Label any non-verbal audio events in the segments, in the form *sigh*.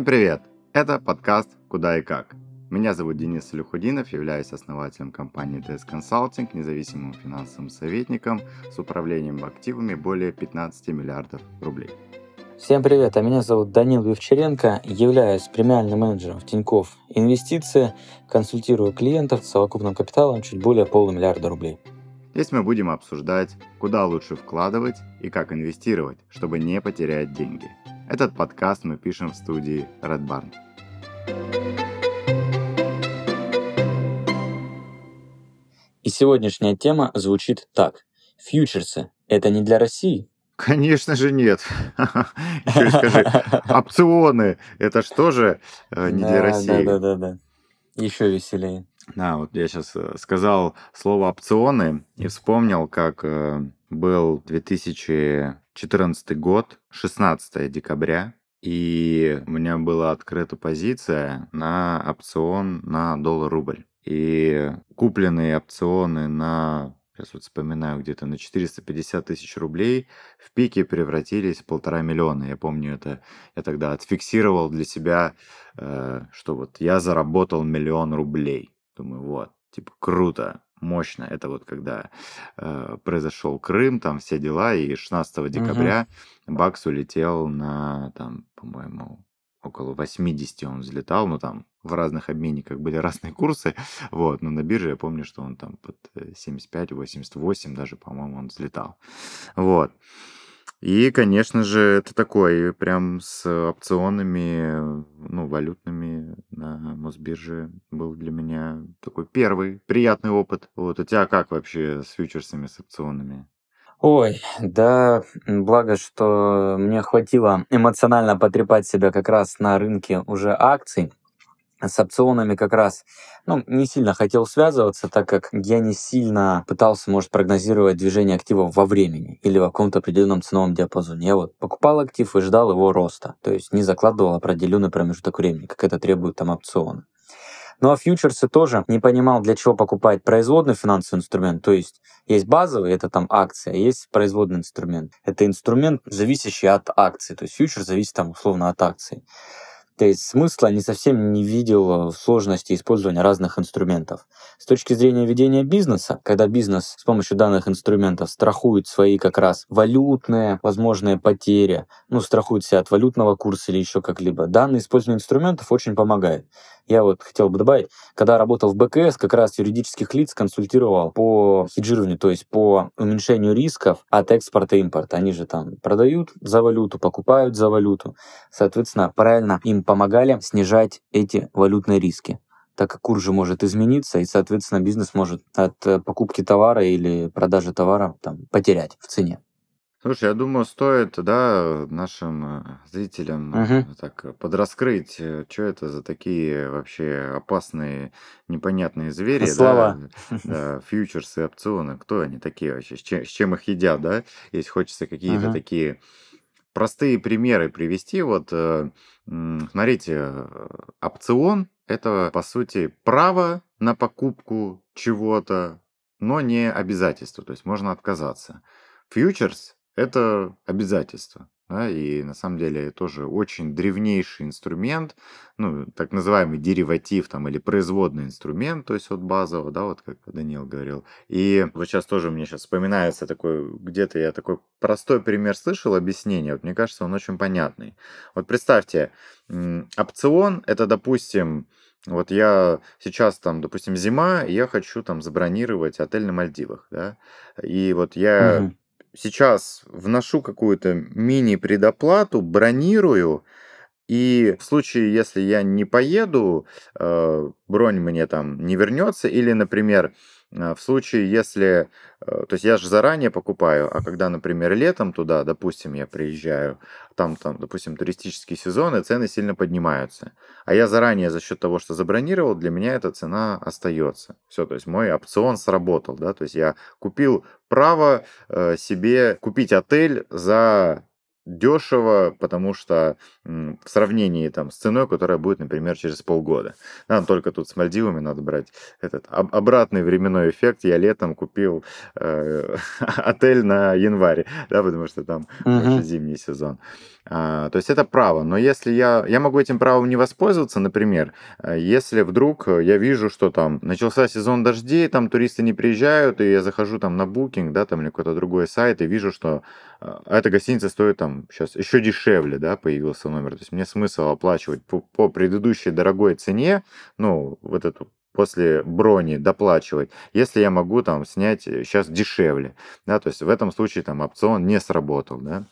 Всем привет! Это подкаст «Куда и как». Меня зовут Денис Люхудинов, являюсь основателем компании DS Consulting, независимым финансовым советником с управлением активами более 15 миллиардов рублей. Всем привет, а меня зовут Данил Вивчаренко, являюсь премиальным менеджером в Тинькофф Инвестиции, консультирую клиентов с совокупным капиталом чуть более полумиллиарда рублей. Здесь мы будем обсуждать, куда лучше вкладывать и как инвестировать, чтобы не потерять деньги. Этот подкаст мы пишем в студии Red Barn. И сегодняшняя тема звучит так. Фьючерсы – это не для России? Конечно же нет. *laughs* Скажи, опционы – это что же э, не для России? Да-да-да. Еще веселее. Да, вот я сейчас э, сказал слово опционы и вспомнил, как э, был 2000 14 год, 16 декабря, и у меня была открыта позиция на опцион на доллар-рубль. И купленные опционы на, сейчас вот вспоминаю, где-то на 450 тысяч рублей в пике превратились в полтора миллиона. Я помню это, я тогда отфиксировал для себя, э, что вот я заработал миллион рублей. Думаю, вот, типа круто, мощно. Это вот когда э, произошел Крым, там все дела, и 16 декабря угу. Бакс улетел на, там, по-моему, около 80 он взлетал, ну там в разных обменниках были *laughs* разные курсы, вот, но на бирже я помню, что он там под 75-88 э, даже, по-моему, он взлетал, вот. И, конечно же, это такой прям с опционами, ну, валютными на Мосбирже был для меня такой первый приятный опыт. Вот у тебя как вообще с фьючерсами, с опционами? Ой, да, благо, что мне хватило эмоционально потрепать себя как раз на рынке уже акций. С опционами как раз ну, не сильно хотел связываться, так как я не сильно пытался, может, прогнозировать движение активов во времени или в каком-то определенном ценовом диапазоне. Я вот покупал актив и ждал его роста, то есть не закладывал определенный промежуток времени, как это требует там опционы. Ну а фьючерсы тоже не понимал, для чего покупать производный финансовый инструмент. То есть есть базовый, это там акция, есть производный инструмент. Это инструмент, зависящий от акции. То есть фьючер зависит там условно от акции. То есть смысла не совсем не видел в сложности использования разных инструментов. С точки зрения ведения бизнеса, когда бизнес с помощью данных инструментов страхует свои как раз валютные возможные потери, ну, страхует себя от валютного курса или еще как-либо, данное использование инструментов очень помогает. Я вот хотел бы добавить, когда работал в БКС, как раз юридических лиц консультировал по хеджированию, то есть по уменьшению рисков от экспорта и импорта. Они же там продают за валюту, покупают за валюту. Соответственно, правильно им помогали снижать эти валютные риски так как курс же может измениться, и, соответственно, бизнес может от э, покупки товара или продажи товара там, потерять в цене. Слушай, я думаю, стоит, да, нашим э, зрителям uh так подраскрыть, э, что это за такие вообще опасные, непонятные звери, Слова. да, *laughs* да, фьючерсы, опционы, кто они такие вообще, с чем, с чем их едят, да, если хочется какие-то uh такие простые примеры привести, вот, э, смотрите, опцион – это, по сути, право на покупку чего-то, но не обязательство, то есть можно отказаться. Фьючерс – это обязательство. Да, и на самом деле тоже очень древнейший инструмент, ну, так называемый дериватив там, или производный инструмент, то есть от базового, да, вот как Даниил говорил. И вот сейчас тоже мне сейчас вспоминается такой, где-то я такой простой пример слышал, объяснение, вот мне кажется, он очень понятный. Вот представьте, опцион это, допустим, вот я сейчас там, допустим, зима, и я хочу там забронировать отель на Мальдивах, да, и вот я угу сейчас вношу какую-то мини-предоплату, бронирую, и в случае, если я не поеду, э, бронь мне там не вернется, или, например, в случае, если... Э, то есть я же заранее покупаю, а когда, например, летом туда, допустим, я приезжаю, там, там, допустим, туристический сезон, и цены сильно поднимаются. А я заранее за счет того, что забронировал, для меня эта цена остается. Все, то есть мой опцион сработал, да, то есть я купил право себе купить отель за дешево, потому что в сравнении там с ценой, которая будет, например, через полгода. Нам только тут с Мальдивами надо брать этот об, обратный временной эффект. Я летом купил э, *laughs* отель на январь, да, потому что там uh-huh. зимний сезон. А, то есть это право. Но если я, я могу этим правом не воспользоваться, например, э, если вдруг я вижу, что там начался сезон дождей, там туристы не приезжают, и я захожу там на Booking, да, там или какой-то другой сайт, и вижу, что э, эта гостиница стоит там сейчас еще дешевле, да, появился номер. То есть мне смысл оплачивать по, по предыдущей дорогой цене, ну, вот эту после брони доплачивать, если я могу там снять сейчас дешевле, да, то есть в этом случае там опцион не сработал, да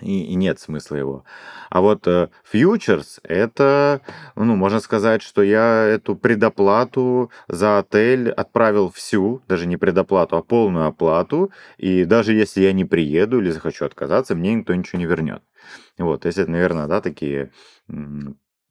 и, и нет смысла его. А вот фьючерс э, это, ну, можно сказать, что я эту предоплату за отель отправил всю, даже не предоплату, а полную оплату, и даже если я не приеду или захочу отказаться, мне никто ничего не вернет. Вот, есть это, наверное, да, такие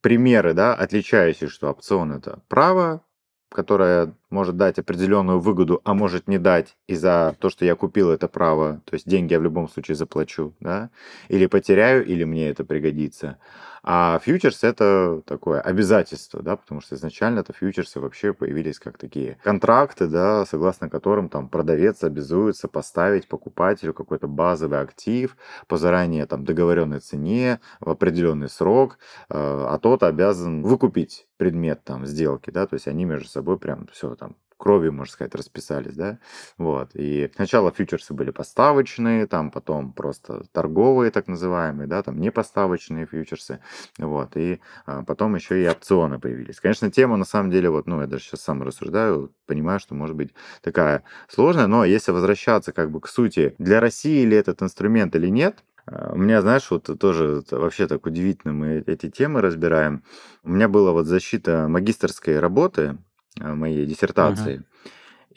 примеры, да, отличающие, что опцион это право, которая может дать определенную выгоду, а может не дать из-за то, что я купил это право, то есть деньги я в любом случае заплачу, да, или потеряю, или мне это пригодится. А фьючерс это такое обязательство, да, потому что изначально это фьючерсы вообще появились как такие контракты, да, согласно которым там продавец обязуется поставить покупателю какой-то базовый актив по заранее там договоренной цене в определенный срок, э, а тот обязан выкупить предмет там сделки, да, то есть они между собой прям все кровью, можно сказать, расписались, да, вот, и сначала фьючерсы были поставочные, там потом просто торговые, так называемые, да, там не поставочные фьючерсы, вот, и а, потом еще и опционы появились. Конечно, тема, на самом деле, вот, ну, я даже сейчас сам рассуждаю, понимаю, что может быть такая сложная, но если возвращаться как бы к сути, для России ли этот инструмент или нет, а, у меня, знаешь, вот тоже вообще так удивительно мы эти темы разбираем. У меня была вот защита магистрской работы моей диссертации. Ага.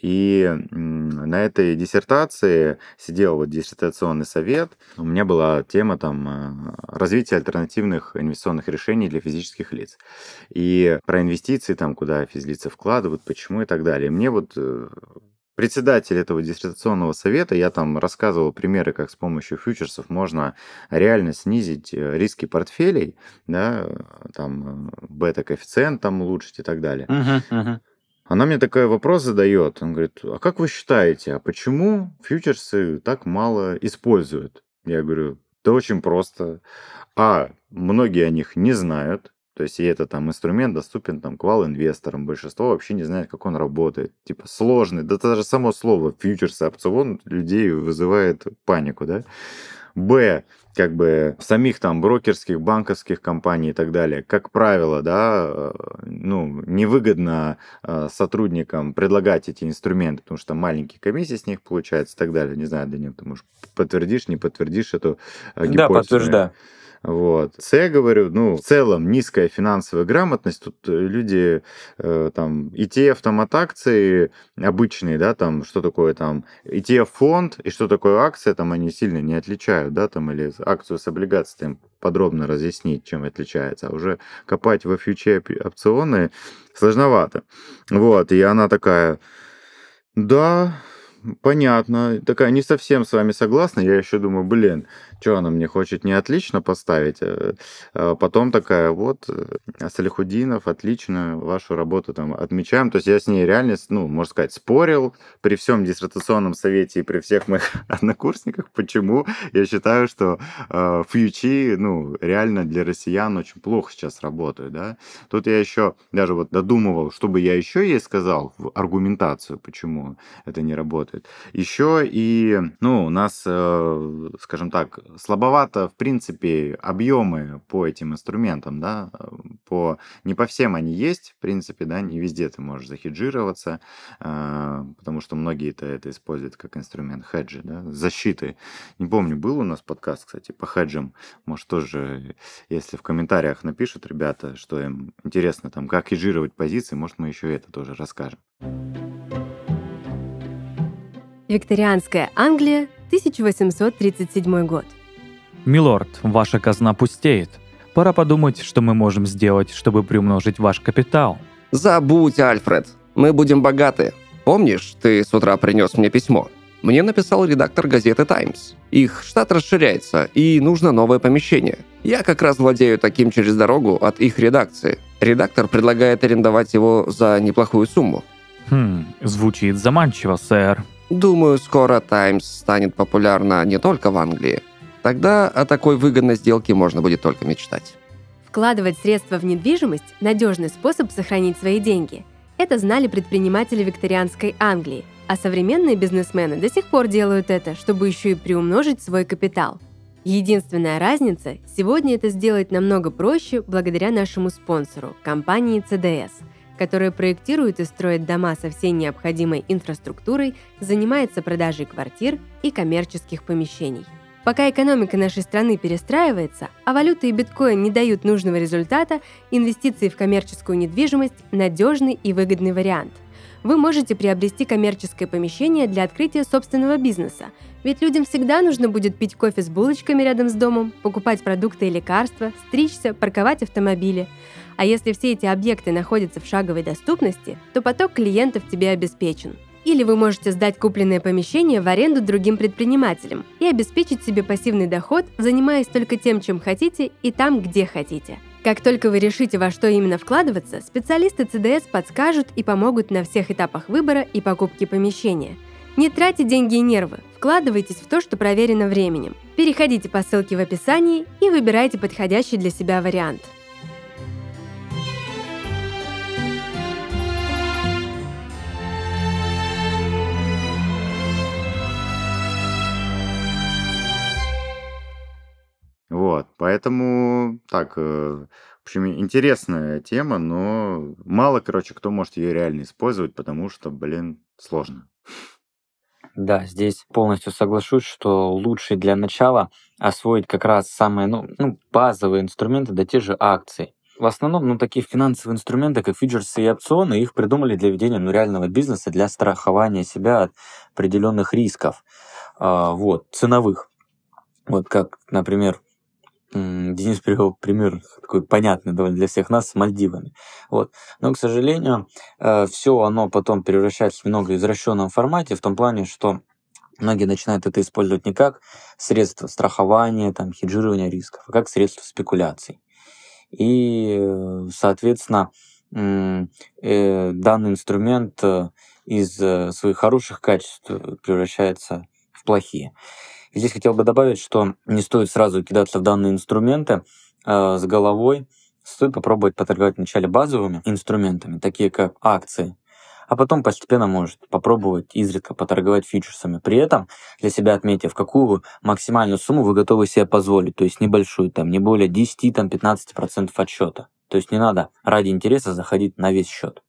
И на этой диссертации сидел вот диссертационный совет. У меня была тема там э, развитие альтернативных инвестиционных решений для физических лиц. И про инвестиции, там, куда физлицы вкладывают, почему и так далее. Мне вот э, председатель этого диссертационного совета, я там рассказывал примеры, как с помощью фьючерсов можно реально снизить риски портфелей, да, там бета-коэффициент там улучшить и так далее. Uh-huh, uh-huh. Она мне такой вопрос задает. Он говорит, а как вы считаете, а почему фьючерсы так мало используют? Я говорю, да очень просто. А, многие о них не знают. То есть, и это там инструмент доступен там квал-инвесторам. Большинство вообще не знает, как он работает. Типа сложный. Да даже само слово фьючерсы, опцион людей вызывает панику, да? Б, как бы самих там брокерских, банковских компаний и так далее, как правило, да, э, ну, невыгодно э, сотрудникам предлагать эти инструменты, потому что маленькие комиссии с них получаются и так далее. Не знаю, Данил, ты, может, подтвердишь, не подтвердишь эту гипотезу? Да, подтверждаю. Вот. С, я говорю, ну, в целом низкая финансовая грамотность. Тут э, люди э, там ETF там от акции обычные, да, там что такое там ETF фонд и что такое акция, там они сильно не отличают, да, там или акцию с облигацией подробно разъяснить, чем отличается. А уже копать во фьюче опционы сложновато. Вот, и она такая, да, понятно, такая не совсем с вами согласна. Я еще думаю, блин, что она мне хочет не отлично поставить, а, а потом такая, вот, э, Салихудинов, отлично, вашу работу там отмечаем. То есть я с ней реально, ну, можно сказать, спорил при всем диссертационном совете и при всех моих *laughs* однокурсниках, почему я считаю, что э, фьючи, ну, реально для россиян очень плохо сейчас работают, да. Тут я еще даже вот додумывал, чтобы я еще ей сказал аргументацию, почему это не работает. Еще и, ну, у нас, э, скажем так, слабовато, в принципе, объемы по этим инструментам, да, по, не по всем они есть, в принципе, да, не везде ты можешь захеджироваться, э, потому что многие это, используют как инструмент хеджи, да, защиты. Не помню, был у нас подкаст, кстати, по хеджам, может, тоже, если в комментариях напишут ребята, что им интересно, там, как хеджировать позиции, может, мы еще это тоже расскажем. Викторианская Англия, 1837 год. Милорд, ваша казна пустеет. Пора подумать, что мы можем сделать, чтобы приумножить ваш капитал. Забудь, Альфред. Мы будем богаты. Помнишь, ты с утра принес мне письмо? Мне написал редактор газеты «Таймс». Их штат расширяется, и нужно новое помещение. Я как раз владею таким через дорогу от их редакции. Редактор предлагает арендовать его за неплохую сумму. Хм, звучит заманчиво, сэр. Думаю, скоро «Таймс» станет популярна не только в Англии. Тогда о такой выгодной сделке можно будет только мечтать. Вкладывать средства в недвижимость – надежный способ сохранить свои деньги. Это знали предприниматели викторианской Англии, а современные бизнесмены до сих пор делают это, чтобы еще и приумножить свой капитал. Единственная разница – сегодня это сделать намного проще благодаря нашему спонсору – компании CDS, которая проектирует и строит дома со всей необходимой инфраструктурой, занимается продажей квартир и коммерческих помещений. Пока экономика нашей страны перестраивается, а валюта и биткоин не дают нужного результата, инвестиции в коммерческую недвижимость – надежный и выгодный вариант вы можете приобрести коммерческое помещение для открытия собственного бизнеса. Ведь людям всегда нужно будет пить кофе с булочками рядом с домом, покупать продукты и лекарства, стричься, парковать автомобили. А если все эти объекты находятся в шаговой доступности, то поток клиентов тебе обеспечен. Или вы можете сдать купленное помещение в аренду другим предпринимателям и обеспечить себе пассивный доход, занимаясь только тем, чем хотите и там, где хотите – как только вы решите, во что именно вкладываться, специалисты ЦДС подскажут и помогут на всех этапах выбора и покупки помещения. Не тратьте деньги и нервы, вкладывайтесь в то, что проверено временем. Переходите по ссылке в описании и выбирайте подходящий для себя вариант. Вот, поэтому так, э, в общем, интересная тема, но мало, короче, кто может ее реально использовать, потому что, блин, сложно. Да, здесь полностью соглашусь, что лучше для начала освоить как раз самые ну, ну, базовые инструменты, да те же акции. В основном, ну, такие финансовые инструменты, как фьючерсы и опционы, их придумали для ведения ну, реального бизнеса, для страхования себя от определенных рисков, а, вот, ценовых. Вот как, например, Денис привел пример такой понятный довольно для всех нас с Мальдивами. Вот. Но, к сожалению, э, все оно потом превращается в немного извращенном формате, в том плане, что многие начинают это использовать не как средство страхования, там, хеджирования рисков, а как средство спекуляций. И, э, соответственно, э, данный инструмент из своих хороших качеств превращается в плохие. Здесь хотел бы добавить, что не стоит сразу кидаться в данные инструменты э, с головой. Стоит попробовать поторговать вначале базовыми инструментами, такие как акции, а потом постепенно может попробовать изредка поторговать фьючерсами. При этом для себя отметив, какую максимальную сумму вы готовы себе позволить, то есть небольшую, там, не более 10-15% от счета. То есть не надо ради интереса заходить на весь счет.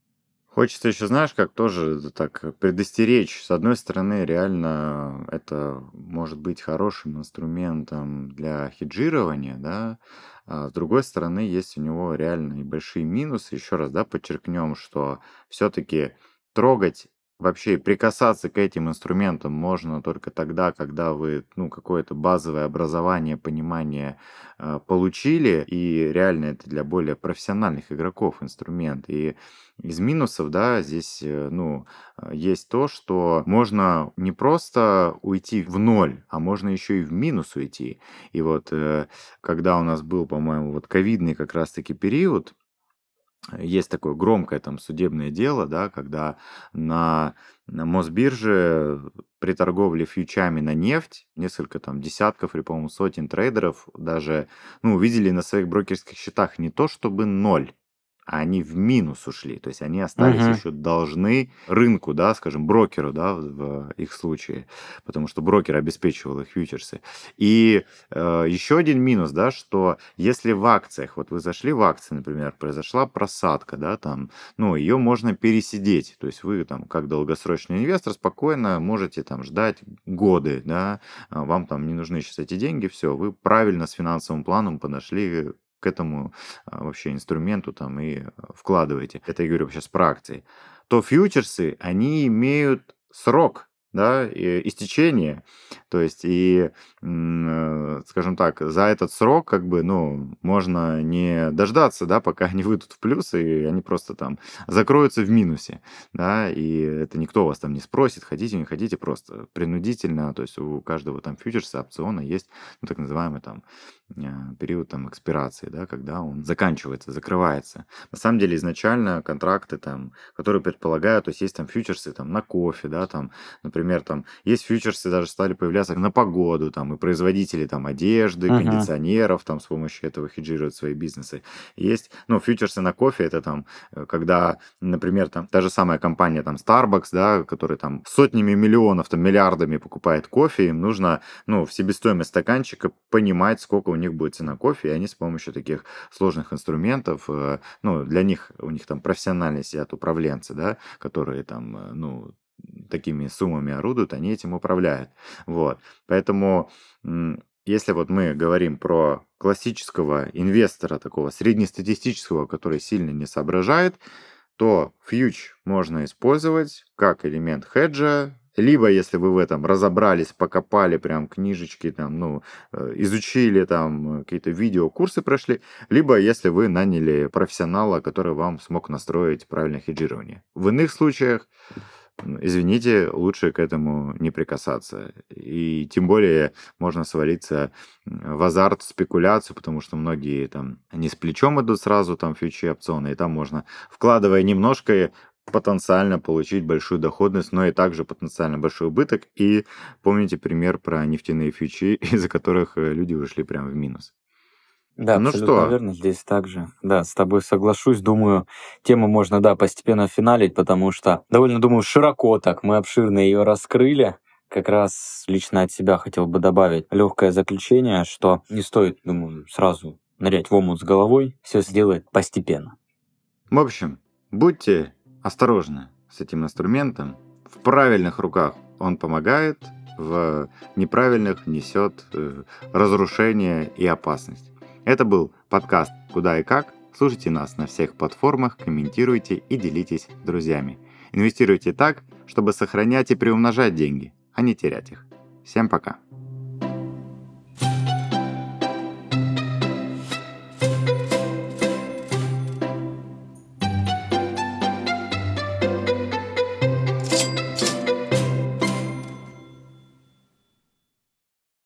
Хочется еще, знаешь, как тоже так предостеречь. С одной стороны, реально это может быть хорошим инструментом для хеджирования, да, а с другой стороны, есть у него реально и большие минусы. Еще раз, да, подчеркнем, что все-таки трогать вообще прикасаться к этим инструментам можно только тогда, когда вы ну, какое-то базовое образование, понимание э, получили, и реально это для более профессиональных игроков инструмент. И из минусов, да, здесь, э, ну, э, есть то, что можно не просто уйти в ноль, а можно еще и в минус уйти. И вот э, когда у нас был, по-моему, вот ковидный как раз-таки период, есть такое громкое там судебное дело, да, когда на, на Мосбирже при торговле фьючами на нефть несколько там десятков или, по-моему, сотен трейдеров даже, ну, увидели на своих брокерских счетах не то чтобы ноль, а они в минус ушли, то есть они остались uh-huh. еще должны рынку, да, скажем, брокеру, да, в, в их случае, потому что брокер обеспечивал их фьючерсы. И э, еще один минус, да, что если в акциях, вот вы зашли в акции, например, произошла просадка, да, там, ну, ее можно пересидеть, то есть вы там, как долгосрочный инвестор, спокойно можете там ждать годы, да, а вам там не нужны сейчас эти деньги, все, вы правильно с финансовым планом подошли к этому а, вообще инструменту там и э, вкладываете. Это я говорю сейчас про акции. То фьючерсы, они имеют срок да, и истечение, то есть и, э, скажем так, за этот срок как бы, ну, можно не дождаться, да, пока *laughs* они выйдут в плюс, и они просто там закроются в минусе, да, и это никто вас там не спросит, хотите, не хотите, просто принудительно, то есть у каждого там фьючерса, опциона есть, ну, так называемый там период там экспирации, да, когда он заканчивается, закрывается. На самом деле изначально контракты там, которые предполагают, то есть есть там фьючерсы там на кофе, да, там, например, там есть фьючерсы даже стали появляться на погоду, там, и производители там одежды, uh-huh. кондиционеров там с помощью этого хеджируют свои бизнесы. Есть, ну, фьючерсы на кофе, это там, э, когда, например, там, та же самая компания там Starbucks, да, который там сотнями миллионов, там, миллиардами покупает кофе, им нужно, ну, в себестоимость стаканчика понимать, сколько у них будет цена кофе, и они с помощью таких сложных инструментов, э, ну, для них, у них там профессиональные сидят управленцы, да, которые там, э, ну, такими суммами орудуют, они этим управляют. Вот. Поэтому если вот мы говорим про классического инвестора, такого среднестатистического, который сильно не соображает, то фьюч можно использовать как элемент хеджа, либо если вы в этом разобрались, покопали прям книжечки, там, ну, э, изучили там какие-то видео, курсы прошли, либо если вы наняли профессионала, который вам смог настроить правильное хеджирование. В иных случаях извините, лучше к этому не прикасаться. И тем более можно свалиться в азарт, спекуляцию, потому что многие там не с плечом идут сразу, там фьючи опционы, и там можно, вкладывая немножко, потенциально получить большую доходность, но и также потенциально большой убыток. И помните пример про нефтяные фьючи, *laughs* из-за которых э, люди ушли прямо в минус. Да, ну что? верно, здесь также. Да, с тобой соглашусь. Думаю, тему можно, да, постепенно финалить, потому что довольно, думаю, широко так мы обширно ее раскрыли. Как раз лично от себя хотел бы добавить легкое заключение, что не стоит, думаю, сразу нырять в омут с головой, все сделать постепенно. В общем, будьте осторожны с этим инструментом. В правильных руках он помогает, в неправильных несет э, разрушение и опасность. Это был подкаст «Куда и как». Слушайте нас на всех платформах, комментируйте и делитесь с друзьями. Инвестируйте так, чтобы сохранять и приумножать деньги, а не терять их. Всем пока!